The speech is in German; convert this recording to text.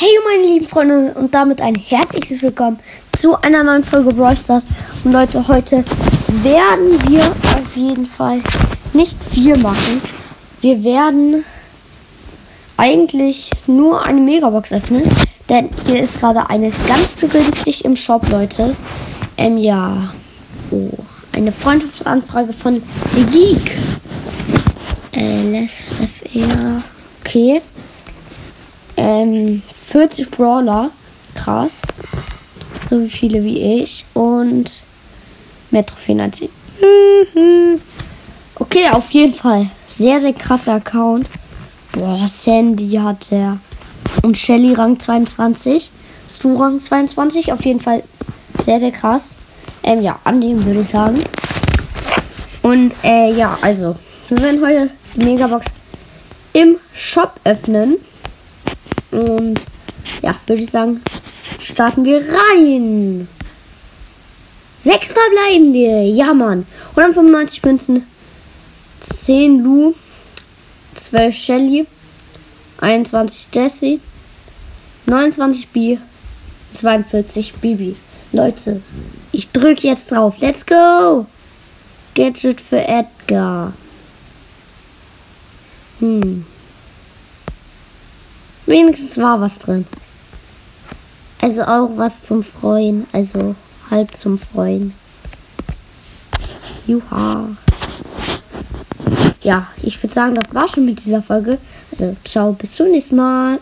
Hey meine lieben Freunde und damit ein herzliches Willkommen zu einer neuen Folge Brawl Stars. Und Leute, heute werden wir auf jeden Fall nicht viel machen. Wir werden eigentlich nur eine Megabox öffnen, denn hier ist gerade eine ganz günstig im Shop, Leute. Ähm, ja. Oh, eine Freundschaftsanfrage von The Geek. Äh, LSFR. Okay. Ähm, 40 Brawler. Krass. So viele wie ich. Und mehr Trophäen als ich. Okay, auf jeden Fall. Sehr, sehr krasser Account. Boah, Sandy hat er. Und Shelly Rang 22. Stu Rang 22. Auf jeden Fall sehr, sehr krass. Ähm, ja, annehmen würde ich sagen. Und, äh, ja, also. Wir werden heute Megabox im Shop öffnen. Und ja, würde ich sagen, starten wir rein. Sechs verbleibende. Ja, Mann. 195 Münzen. 10 Lu. 12 Shelly. 21 Jesse. 29 B. 42 Bibi. Leute, ich drücke jetzt drauf. Let's go! Gadget für Edgar. Hm. Wenigstens war was drin. Also auch was zum Freuen. Also halb zum Freuen. Juha. Ja, ich würde sagen, das war schon mit dieser Folge. Also ciao, bis zum nächsten Mal.